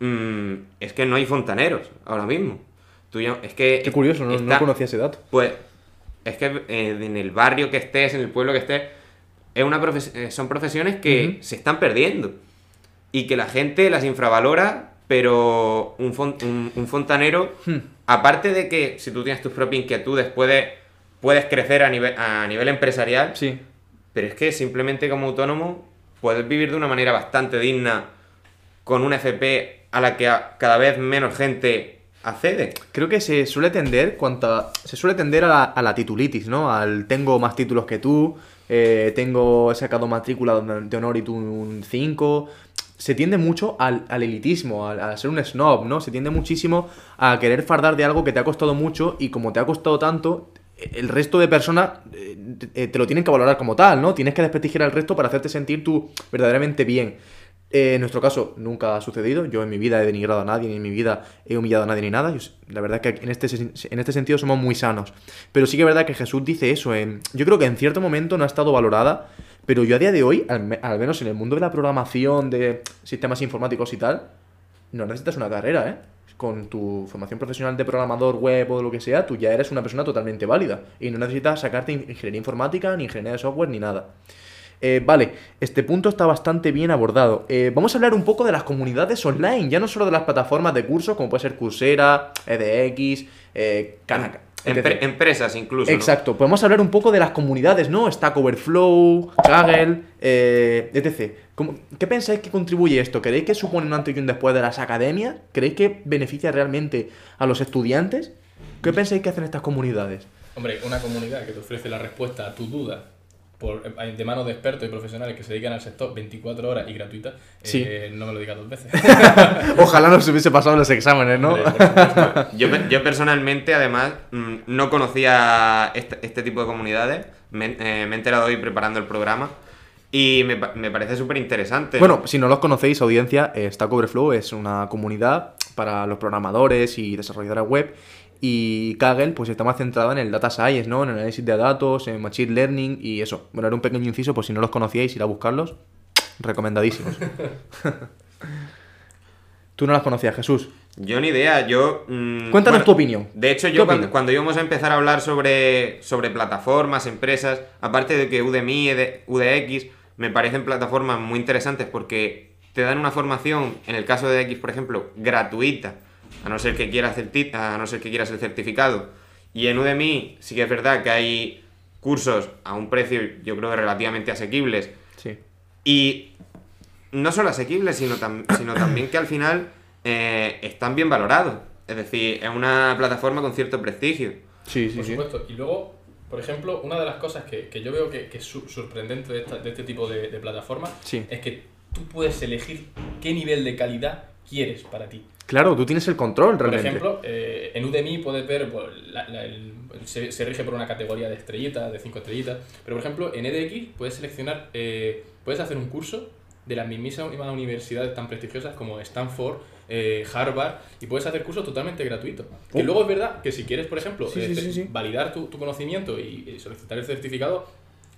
[SPEAKER 3] mm, es que no hay fontaneros ahora mismo. Tú ya- es que
[SPEAKER 1] Qué curioso, no, no
[SPEAKER 3] está-
[SPEAKER 1] conocía ese dato.
[SPEAKER 3] pues es que eh, en el barrio que estés, en el pueblo que estés, es una profes- eh, son profesiones que se están perdiendo. Y que la gente las infravalora, pero un, fon- un- un fontanero,
[SPEAKER 1] Hmm.
[SPEAKER 3] aparte de que si tú tienes tus propias inquietudes, puedes, puedes crecer a nivel, a nivel empresarial,
[SPEAKER 1] Sí,
[SPEAKER 3] pero es que simplemente como autónomo puedes vivir de una manera bastante digna con una FP a la que cada vez menos gente accede.
[SPEAKER 1] Creo que se suele tender cuanta, se suele tender a la, titulitis, ¿no? Al tengo más títulos que tú, eh, tengo he sacado matrícula de honor y tú un 5. Se tiende mucho al, al elitismo, al- a, ser un snob, ¿no? Se tiende muchísimo a querer fardar de algo que te ha costado mucho y como te ha costado tanto, el resto de personas eh, eh, te lo tienen que valorar como tal, ¿no? Tienes que desprestigiar al resto para hacerte sentir tú verdaderamente bien. Eh, en nuestro caso nunca ha sucedido. Yo en mi vida he denigrado a nadie, ni en mi vida he humillado a nadie ni nada. La verdad es que en este, en este sentido somos muy sanos. Pero sí que es verdad que Jesús dice eso. yo creo que en cierto momento no ha estado valorada. Pero yo a día de hoy, al, al menos en el mundo de la programación, de sistemas informáticos y tal, no necesitas una carrera, ¿eh? Con tu formación profesional de programador web o lo que sea, tú ya eres una persona totalmente válida. Y no necesitas sacarte in- ingeniería informática, ni ingeniería de software, ni nada. Eh, vale, este punto está bastante bien abordado. Eh, vamos a hablar un poco de las comunidades online, ya no solo de las plataformas de cursos, como puede ser Coursera, EDX, eh,
[SPEAKER 3] Empre- empresas incluso. ¿no?
[SPEAKER 1] Exacto, podemos hablar un poco de las comunidades, ¿no? Stack Overflow, Kaggle, eh, etc. ¿Cómo- ¿Qué pensáis que contribuye esto? ¿Creéis que supone un antes y un después de las academias? ¿Creéis que beneficia realmente a los estudiantes? ¿Qué pensáis que hacen estas comunidades?
[SPEAKER 2] Hombre, una comunidad que te ofrece la respuesta a tu duda por, eh, de manos de expertos y profesionales que se dedican al sector 24 horas y gratuita,
[SPEAKER 1] Sí.
[SPEAKER 2] eh, no me lo digas dos veces. (laughs)
[SPEAKER 1] Ojalá nos hubiese pasado los exámenes, ¿no?
[SPEAKER 3] Yo, yo personalmente, además, mm, no conocía este, este tipo de comunidades. Me, eh, me he enterado hoy preparando el programa. Y me, me parece súper interesante.
[SPEAKER 1] Bueno, si no los conocéis, audiencia, eh, Stack Overflow es una comunidad para los programadores y desarrolladores web. Y Kaggle, pues está más centrada en el data science, ¿no? En el análisis de datos, en machine learning y eso. Bueno, era un pequeño inciso, por si no los conocíais, ir a buscarlos. recomendadísimos. (laughs) Tú no las conocías, Jesús.
[SPEAKER 3] Yo ni idea, yo... mm,
[SPEAKER 1] Cuéntanos
[SPEAKER 3] bueno,
[SPEAKER 1] tu opinión.
[SPEAKER 3] De hecho,
[SPEAKER 1] ¿Qué
[SPEAKER 3] yo cuando, cuando íbamos a empezar a hablar sobre, sobre plataformas, empresas, aparte de que Udemy, UDX, me parecen plataformas muy interesantes porque te dan una formación, en el caso de X, por ejemplo, gratuita, a no ser que quieras, certi- a no ser que quieras el certificado. Y en Udemy sí que es verdad que hay cursos a un precio, yo creo, que relativamente asequibles,
[SPEAKER 1] Sí.
[SPEAKER 3] y no solo asequibles, sino, tam- sino también que al final eh, están bien valorados. Es decir, es una plataforma con cierto prestigio.
[SPEAKER 1] Sí, sí,
[SPEAKER 2] Por
[SPEAKER 1] sí.
[SPEAKER 2] supuesto. Y luego, por ejemplo, una de las cosas que, que yo veo que, que es sorprendente de, esta- de este tipo de, de plataformas
[SPEAKER 1] Sí.
[SPEAKER 2] es que tú puedes elegir qué nivel de calidad quieres para ti.
[SPEAKER 1] Claro, tú tienes el control
[SPEAKER 2] Por
[SPEAKER 1] realmente.
[SPEAKER 2] ejemplo, eh, en Udemy puedes ver, pues, la- la- el- se, se rige por una categoría de estrellitas, de 5 estrellitas, pero por ejemplo en EDX puedes seleccionar, eh, puedes hacer un curso de las mismísimas universidades tan prestigiosas como Stanford, eh, Harvard, y puedes hacer cursos totalmente gratuitos. Que
[SPEAKER 1] Oh.
[SPEAKER 2] luego es verdad que si quieres, por ejemplo,
[SPEAKER 1] Sí, sí,
[SPEAKER 2] eh,
[SPEAKER 1] sí, sí.
[SPEAKER 2] validar tu, tu conocimiento y, y solicitar el certificado,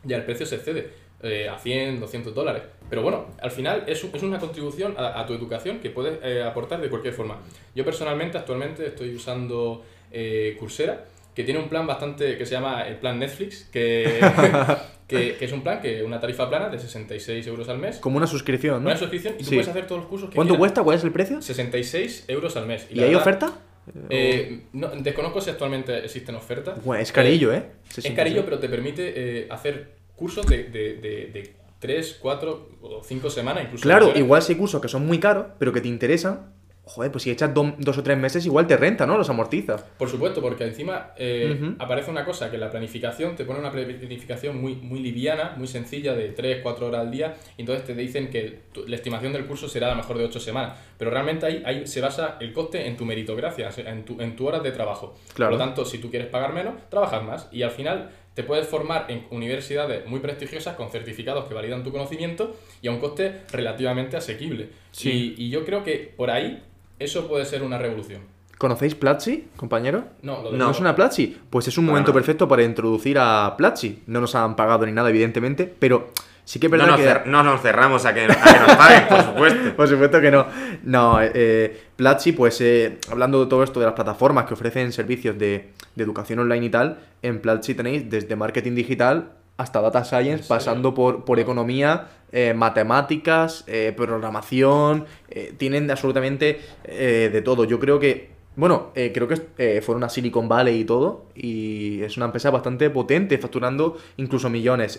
[SPEAKER 2] ya el precio se excede eh, a 100, 200 dólares. Pero bueno, al final es, es una contribución a, a tu educación que puedes eh, aportar de cualquier forma. Yo personalmente actualmente estoy usando eh, Coursera, que tiene un plan bastante que se llama el plan Netflix, que, (laughs) que, que es un plan que una tarifa plana de 66 euros al mes.
[SPEAKER 1] Como una suscripción, ¿no?
[SPEAKER 2] Una suscripción y tú
[SPEAKER 1] Sí.
[SPEAKER 2] puedes hacer todos los cursos que
[SPEAKER 1] ¿Cuánto
[SPEAKER 2] quieras.
[SPEAKER 1] cuesta? ¿Cuál es el precio?
[SPEAKER 2] 66 euros al mes.
[SPEAKER 1] ¿Y, hay
[SPEAKER 2] verdad,
[SPEAKER 1] oferta?
[SPEAKER 2] Eh, no, desconozco si actualmente existen ofertas.
[SPEAKER 1] Bueno, es carillo, ¿eh?
[SPEAKER 2] Es carillo, pero te permite eh, hacer cursos de, de, de, de 3, 4 o 5 semanas, incluso.
[SPEAKER 1] Claro, igual si hay cursos que son muy caros, pero que te interesan, joder, pues si echas do- dos o tres meses, igual te renta, ¿no? Los amortizas.
[SPEAKER 2] Por supuesto, porque encima eh, aparece una cosa, que la planificación te pone una planificación muy, muy liviana, muy sencilla, de 3, 4 horas al día, y entonces te dicen que tu- la estimación del curso será a lo mejor de 8 semanas, pero realmente ahí, ahí se basa el coste en tu meritocracia, en tu, en tu horas de trabajo.
[SPEAKER 1] Claro.
[SPEAKER 2] Por lo tanto, si tú quieres pagar menos, trabajas más, y al final te puedes formar en universidades muy prestigiosas con certificados que validan tu conocimiento y a un coste relativamente asequible.
[SPEAKER 1] Sí.
[SPEAKER 2] Y, y yo creo que por ahí eso puede ser una revolución.
[SPEAKER 1] ¿Conocéis Platzi, compañero?
[SPEAKER 2] No, lo de-
[SPEAKER 1] ¿No es una Platzi? Pues es un
[SPEAKER 3] Para
[SPEAKER 1] momento
[SPEAKER 3] nada.
[SPEAKER 1] perfecto para introducir a Platzi. No nos han pagado ni nada, evidentemente, pero sí que es
[SPEAKER 3] No
[SPEAKER 1] verdad
[SPEAKER 3] nos,
[SPEAKER 1] que...
[SPEAKER 3] cer- no nos cerramos a que, a que nos paguen, por (laughs) supuesto.
[SPEAKER 1] Por supuesto que no. No, eh, Platzi, pues eh, hablando de todo esto de las plataformas que ofrecen servicios de, de educación online y tal, en Platzi tenéis desde marketing digital hasta data science, pasando por, por economía, eh, matemáticas, eh, programación, eh, tienen absolutamente de todo. Yo creo que, bueno, creo que fueron a Silicon Valley y todo, y es una empresa bastante potente, facturando incluso millones.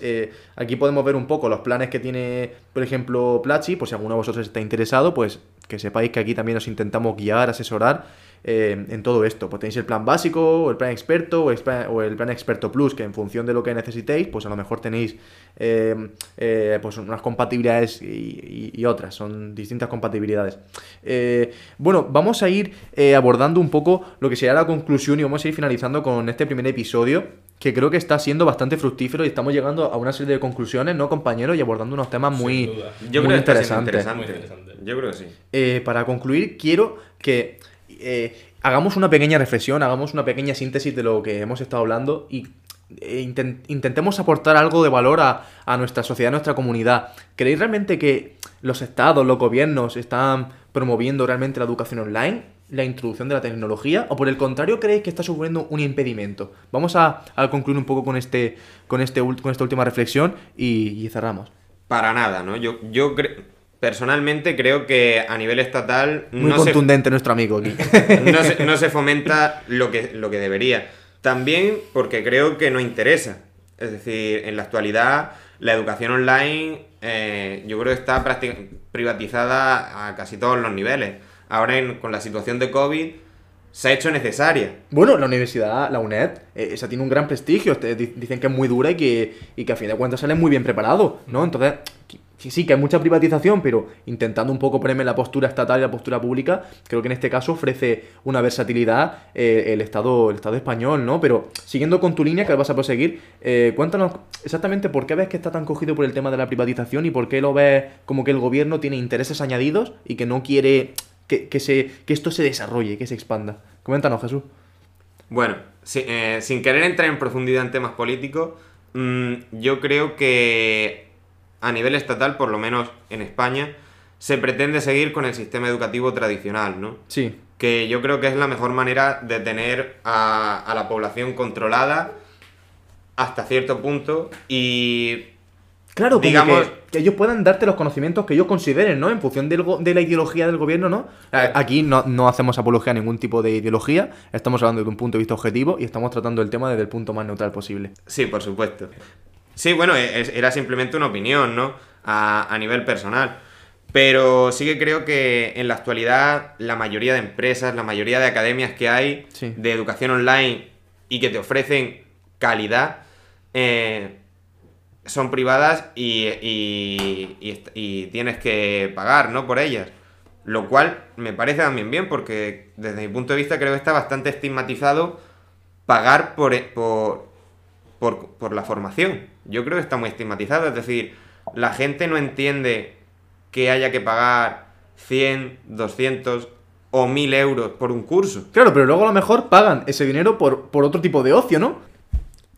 [SPEAKER 1] Aquí podemos ver un poco los planes que tiene, por ejemplo, Platzi, por si alguno de vosotros está interesado, pues que sepáis que aquí también os intentamos guiar, asesorar eh, en todo esto. Pues tenéis el plan básico, o el plan experto, o el plan, o el plan experto plus, que en función de lo que necesitéis, pues a lo mejor tenéis eh, eh, pues unas compatibilidades y, y- y otras, son distintas compatibilidades. Eh, bueno, vamos a ir eh, abordando un poco lo que será la conclusión y vamos a ir finalizando con este primer episodio, que creo que está siendo bastante fructífero y estamos llegando a una serie de conclusiones, ¿no, compañeros? Y abordando unos temas muy.
[SPEAKER 3] Yo
[SPEAKER 1] muy
[SPEAKER 3] creo que
[SPEAKER 1] interesantes.
[SPEAKER 2] Muy
[SPEAKER 3] interesante.
[SPEAKER 2] interesante.
[SPEAKER 3] Yo creo que sí.
[SPEAKER 1] Eh, para concluir, quiero que eh, hagamos una pequeña reflexión, hagamos una pequeña síntesis de lo que hemos estado hablando y inten- intentemos aportar algo de valor a, nuestra sociedad, a nuestra comunidad. ¿Creéis realmente que los estados, los gobiernos están promoviendo realmente la educación online, la introducción de la tecnología? ¿O por el contrario creéis que está suponiendo un impedimento? Vamos a, a concluir un poco con, este, con, este, con esta última reflexión y, cerramos.
[SPEAKER 3] Para nada, ¿no? Yo, yo cre- personalmente creo que a nivel estatal
[SPEAKER 1] Muy
[SPEAKER 3] no se,
[SPEAKER 1] contundente nuestro amigo aquí. (laughs)
[SPEAKER 3] no se, no se fomenta lo que, lo que debería. También porque creo que no interesa. Es decir, en la actualidad la educación online eh, yo creo que está privatizada a casi todos los niveles. Ahora en- con la situación de COVID se ha hecho necesaria.
[SPEAKER 1] Bueno, la universidad, la UNED, eh, esa tiene un gran prestigio. este, di- Dicen que es muy dura y que, y que a fin de cuentas sale muy bien preparado, ¿no? Entonces, sí, sí, que hay mucha privatización, pero intentando un poco ponerme la postura estatal y la postura pública, creo que en este caso ofrece una versatilidad eh, el, Estado, el Estado español, ¿no? Pero siguiendo con tu línea que vas a proseguir, eh, cuéntanos exactamente por qué ves que está tan cogido por el tema de la privatización y por qué lo ves como que el gobierno tiene intereses añadidos y que no quiere que, que se, que esto se desarrolle, que se expanda. Coméntanos, Jesús.
[SPEAKER 3] Bueno, eh, sin querer entrar en profundidad en temas políticos, mm, yo creo que a nivel estatal, por lo menos en España, se pretende seguir con el sistema educativo tradicional, ¿no?
[SPEAKER 1] Sí.
[SPEAKER 3] Que yo creo que es la mejor manera de tener a, a la población controlada hasta cierto punto y
[SPEAKER 1] Claro, como
[SPEAKER 3] Digamos-
[SPEAKER 1] que, que ellos puedan darte los conocimientos que ellos consideren, ¿no? En función del de la ideología del gobierno, ¿no? A- Aquí no, no hacemos apología a ningún tipo de ideología, estamos hablando de un punto de vista objetivo y estamos tratando el tema desde el punto más neutral posible.
[SPEAKER 3] Sí, por supuesto. Sí, bueno, es- era simplemente una opinión, ¿no? A, a nivel personal. Pero sí que creo que en la actualidad la mayoría de empresas, la mayoría de academias que hay
[SPEAKER 1] Sí.
[SPEAKER 3] de educación online y que te ofrecen calidad, eh, son privadas y, y- y y tienes que pagar, ¿no? Por ellas. Lo cual me parece también bien porque desde mi punto de vista creo que está bastante estigmatizado pagar por, e- por, por, por la formación. Yo creo que está muy estigmatizado. Es decir, la gente no entiende que haya que pagar 100, 200 o 1000 euros por un curso.
[SPEAKER 1] Claro, pero luego a lo mejor pagan ese dinero por, por otro tipo de ocio, ¿no?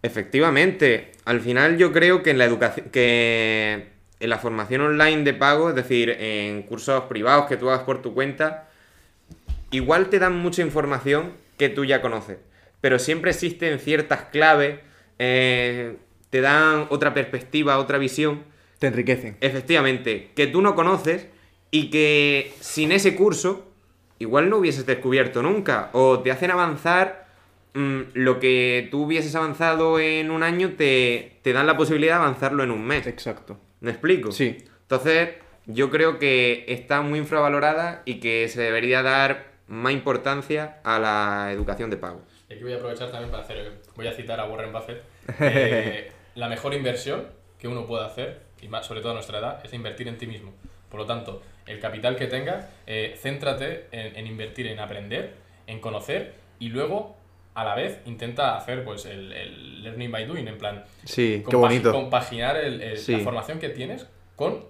[SPEAKER 3] Efectivamente, al final yo creo que en la educación, que en la formación online de pago, es decir, en cursos privados que tú hagas por tu cuenta, igual te dan mucha información que tú ya conoces, pero siempre existen ciertas claves, eh, te dan otra perspectiva, otra visión,
[SPEAKER 1] Te enriquecen.
[SPEAKER 3] efectivamente, que tú no conoces y que sin ese curso igual no hubieses descubierto nunca, o te hacen avanzar mm, lo que tú hubieses avanzado en un año, te, te dan la posibilidad de avanzarlo en un mes.
[SPEAKER 1] Exacto.
[SPEAKER 3] ¿Me explico?
[SPEAKER 1] Sí.
[SPEAKER 3] Entonces, yo creo que está muy infravalorada y que se debería dar más importancia a la educación de pago.
[SPEAKER 2] Y aquí voy a aprovechar también para hacer, voy a citar a Warren Buffett. Eh, la mejor inversión que uno puede hacer, y más sobre todo a nuestra edad, es invertir en ti mismo. Por lo tanto, el capital que tengas, eh, céntrate en, en invertir en aprender, en conocer y luego, a la vez, intenta hacer pues el, el learning by doing, en plan,
[SPEAKER 1] Sí, qué bonito.
[SPEAKER 2] compaginar el- el-
[SPEAKER 1] Sí.
[SPEAKER 2] la formación que tienes con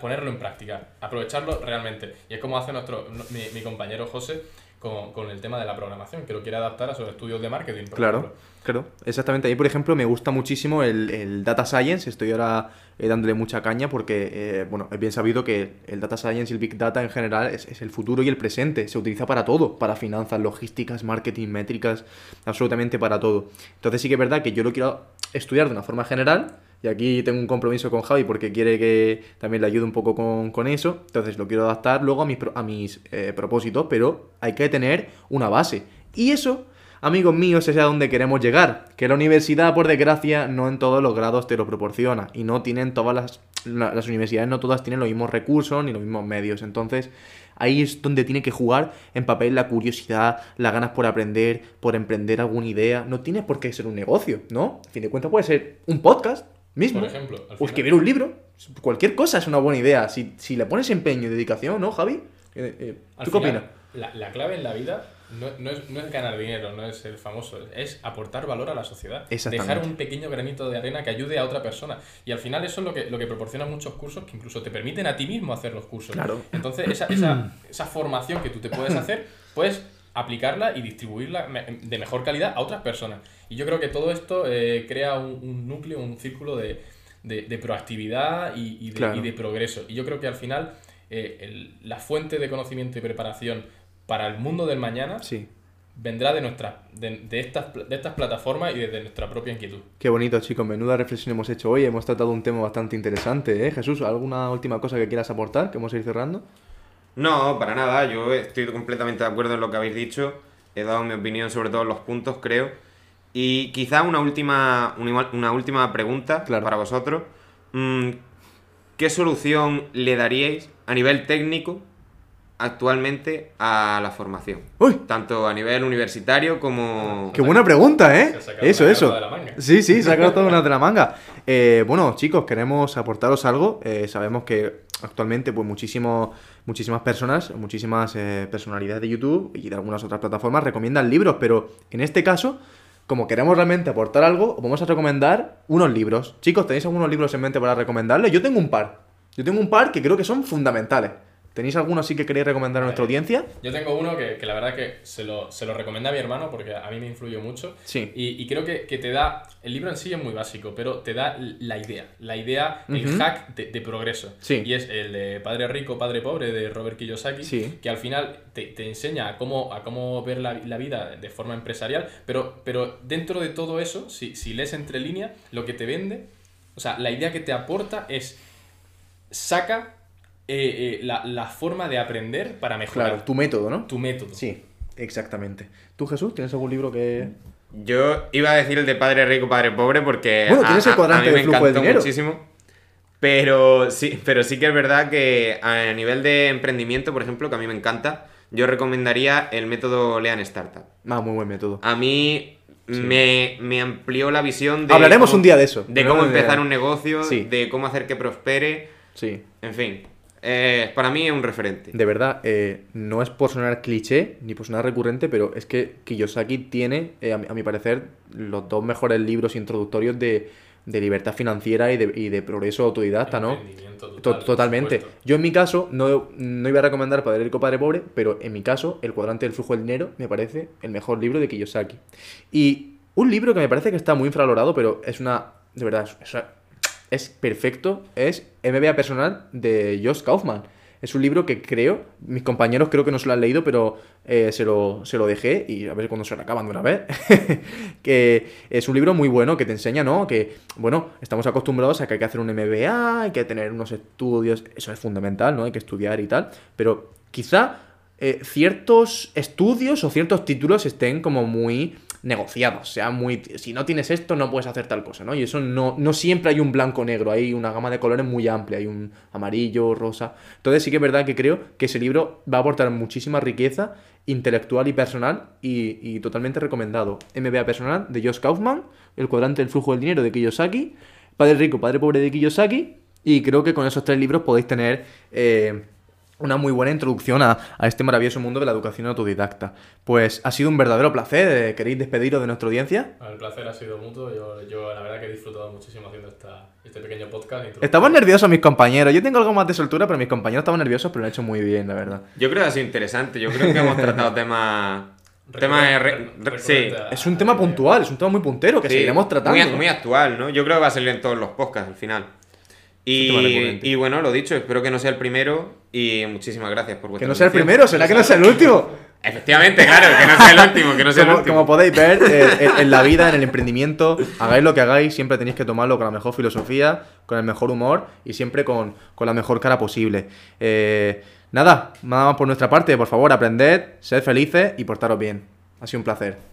[SPEAKER 2] ponerlo en práctica, aprovecharlo realmente. Y es como hace nuestro, mi, mi compañero José con, con el tema de la programación, que lo quiere adaptar a sus estudios de marketing. por
[SPEAKER 1] Claro,
[SPEAKER 2] ejemplo.
[SPEAKER 1] claro. Exactamente. A mí, por ejemplo, me gusta muchísimo el, el Data Science. Estoy ahora eh, dándole mucha caña porque, eh, bueno, es bien sabido que el Data Science y el Big Data en general es, es el futuro y el presente. Se utiliza para todo, para finanzas, logísticas, marketing, métricas, absolutamente para todo. Entonces sí que es verdad que yo lo quiero estudiar de una forma general. Y aquí tengo un compromiso con Javi porque quiere que también le ayude un poco con, con eso. Entonces lo quiero adaptar luego a mis, a mis eh, propósitos, pero hay que tener una base. Y eso, amigos míos, es a donde queremos llegar. Que la universidad, por desgracia, no en todos los grados te lo proporciona. Y no tienen todas las... la- las universidades no todas tienen los mismos recursos ni los mismos medios. Entonces, ahí es donde tiene que jugar en papel la curiosidad, las ganas por aprender, por emprender alguna idea. No tiene por qué ser un negocio, ¿no? A fin de cuentas puede ser un podcast mismo.
[SPEAKER 2] Por ejemplo, al
[SPEAKER 1] o escribir un libro. Cualquier cosa es una buena idea. Si, si le pones empeño y dedicación, ¿no, Javi? Eh, eh, ¿Tú qué opinas?
[SPEAKER 2] La, la clave en la vida no, no es, no es ganar dinero, no es ser famoso, es aportar valor a la sociedad. Dejar un pequeño granito de arena que ayude a otra persona. Y al final eso es lo que, lo que proporcionan muchos cursos que incluso te permiten a ti mismo hacer los cursos.
[SPEAKER 1] Claro.
[SPEAKER 2] Entonces, esa, esa, esa formación que tú te puedes (coughs) hacer, puedes aplicarla y distribuirla de mejor calidad a otras personas. Y yo creo que todo esto eh, crea un, un núcleo, un círculo de, de- de proactividad y, y de,
[SPEAKER 1] Claro.
[SPEAKER 2] y de progreso. Y yo creo que al final eh, el- la fuente de conocimiento y preparación para el mundo del mañana
[SPEAKER 1] Sí.
[SPEAKER 2] vendrá de, nuestra, de, de estas, de estas plataformas y desde nuestra propia inquietud.
[SPEAKER 1] Qué bonito, chicos. Menuda reflexión hemos hecho hoy. Hemos tratado un tema bastante interesante, ¿eh? Jesús, ¿alguna última cosa que quieras aportar? Que vamos a ir cerrando.
[SPEAKER 3] No, para nada, yo estoy completamente de acuerdo en lo que habéis dicho, he dado mi opinión sobre todos los puntos, creo. Y quizá una última, una, última pregunta
[SPEAKER 1] Claro.
[SPEAKER 3] para vosotros. Mm, ¿Qué solución le daríais a nivel técnico actualmente a la formación?
[SPEAKER 1] ¡Uy!
[SPEAKER 3] Tanto a nivel universitario como...
[SPEAKER 1] ¡Qué buena pregunta, eh!
[SPEAKER 2] Se ha sacado
[SPEAKER 1] Eso, eso.
[SPEAKER 2] carta de la manga.
[SPEAKER 1] Sí, sí, se ha sacado (laughs) toda una de la manga. Eh, bueno, chicos, queremos aportaros algo. Eh, sabemos que actualmente, pues, muchísimo, muchísimas personas, muchísimas eh, personalidades de YouTube y de algunas otras plataformas recomiendan libros, pero en este caso, como queremos realmente aportar algo, os vamos a recomendar unos libros. Chicos, ¿tenéis algunos libros en mente para recomendarles? Yo tengo un par. Yo tengo un par que creo que son fundamentales. ¿Tenéis alguno así que queréis recomendar a nuestra audiencia?
[SPEAKER 2] Yo tengo uno que, que la verdad que se lo, se lo recomendé a mi hermano porque a mí me influyó mucho.
[SPEAKER 1] Sí.
[SPEAKER 2] Y, y creo que, que te da. El libro en sí es muy básico, pero te da la idea. La idea, el hack de, de progreso.
[SPEAKER 1] Sí.
[SPEAKER 2] Y es el de Padre Rico, Padre Pobre de Robert Kiyosaki.
[SPEAKER 1] Sí.
[SPEAKER 2] Que al final te, te enseña a cómo, a cómo ver la, la vida de forma empresarial. Pero, pero dentro de todo eso, si, si lees entre líneas, lo que te vende. O sea, la idea que te aporta es. Saca eh, eh, la, la forma de aprender para mejorar
[SPEAKER 1] Claro, tu método, ¿no?
[SPEAKER 2] tu método.
[SPEAKER 1] Sí, exactamente. ¿Tú, Jesús, tienes algún libro que...?
[SPEAKER 3] Yo iba a decir el de Padre Rico, Padre Pobre porque
[SPEAKER 1] Bueno,
[SPEAKER 3] a,
[SPEAKER 1] tienes el cuadrante
[SPEAKER 3] a mí
[SPEAKER 1] de
[SPEAKER 3] me
[SPEAKER 1] dinero.
[SPEAKER 3] muchísimo. Pero sí, pero sí que es verdad que a nivel de emprendimiento, por ejemplo, que a mí me encanta, yo recomendaría el método Lean Startup.
[SPEAKER 1] Ah, muy buen método.
[SPEAKER 3] A mí me, me amplió la visión de...
[SPEAKER 1] Hablaremos
[SPEAKER 3] cómo-
[SPEAKER 1] un día de eso.
[SPEAKER 3] De cómo empezar un negocio,
[SPEAKER 1] Sí.
[SPEAKER 3] de cómo hacer que prospere,
[SPEAKER 1] Sí,
[SPEAKER 3] en fin. Eh, para mí es un referente.
[SPEAKER 1] de verdad, eh, no es por sonar cliché ni por sonar recurrente, pero es que Kiyosaki tiene, eh, a, mi, a mi parecer, los dos mejores libros introductorios de, de libertad financiera y de, y de progreso autodidacta, ¿no?
[SPEAKER 2] Total,
[SPEAKER 1] Totalmente. Yo en mi caso no, no iba a recomendar Padre Rico, Padre Pobre, pero en mi caso El cuadrante del flujo del dinero me parece el mejor libro de Kiyosaki. Y un libro que me parece que está muy infravalorado, pero es una... De verdad, es, es perfecto, es MBA Personal de Josh Kaufman. Es un libro que creo, mis compañeros creo que no se lo han leído, pero eh, se, lo, se lo dejé y a ver cuándo se lo acaban de una vez. (laughs) que es un libro muy bueno que te enseña, ¿no? Que, bueno, estamos acostumbrados a que hay que hacer un MBA, hay que tener unos estudios, eso es fundamental, ¿no? Hay que estudiar y tal, pero quizá eh, ciertos estudios o ciertos títulos estén como muy negociados, sea, muy... Si no tienes esto, no puedes hacer tal cosa, ¿no? Y eso no, no siempre hay un blanco-negro, hay una gama de colores muy amplia, hay un amarillo, rosa. Entonces sí que es verdad que creo que ese libro va a aportar muchísima riqueza intelectual y personal y, y totalmente recomendado. MBA Personal de Josh Kaufman, El cuadrante del flujo del dinero de Kiyosaki, Padre Rico, Padre Pobre de Kiyosaki y creo que con esos tres libros podéis tener... eh, una muy buena introducción a, a este maravilloso mundo de la educación autodidacta. Pues ha sido un verdadero placer. eh, ¿Queréis despediros de nuestra audiencia?
[SPEAKER 2] El placer ha sido mutuo. Yo, yo la verdad que he disfrutado muchísimo haciendo esta, este pequeño podcast.
[SPEAKER 1] Estaban nerviosos mis compañeros. Yo tengo algo más de soltura, pero mis compañeros estaban nerviosos, pero lo han hecho muy bien, la verdad.
[SPEAKER 3] Yo creo que ha sido interesante. Yo creo que hemos tratado temas... (laughs) re- re- sí.
[SPEAKER 1] Es un tema puntual, es un tema muy puntero que
[SPEAKER 3] Sí,
[SPEAKER 1] seguiremos tratando.
[SPEAKER 3] Muy, muy actual, ¿no? Yo creo que va a salir en todos los podcasts al final. Y, bueno, lo dicho, espero que no sea el primero y muchísimas gracias por vuestra
[SPEAKER 1] Que no sea el primero, será que no sea el último.
[SPEAKER 3] Efectivamente, claro, que no sea el último, que no sea el
[SPEAKER 1] Como,
[SPEAKER 3] último.
[SPEAKER 1] como podéis ver, eh, en, en la vida, en el emprendimiento, hagáis lo que hagáis, siempre tenéis que tomarlo con la mejor filosofía, con el mejor humor y siempre con, con la mejor cara posible. Eh, nada, nada más por nuestra parte, por favor, aprended, sed felices y portaros bien. Ha sido un placer.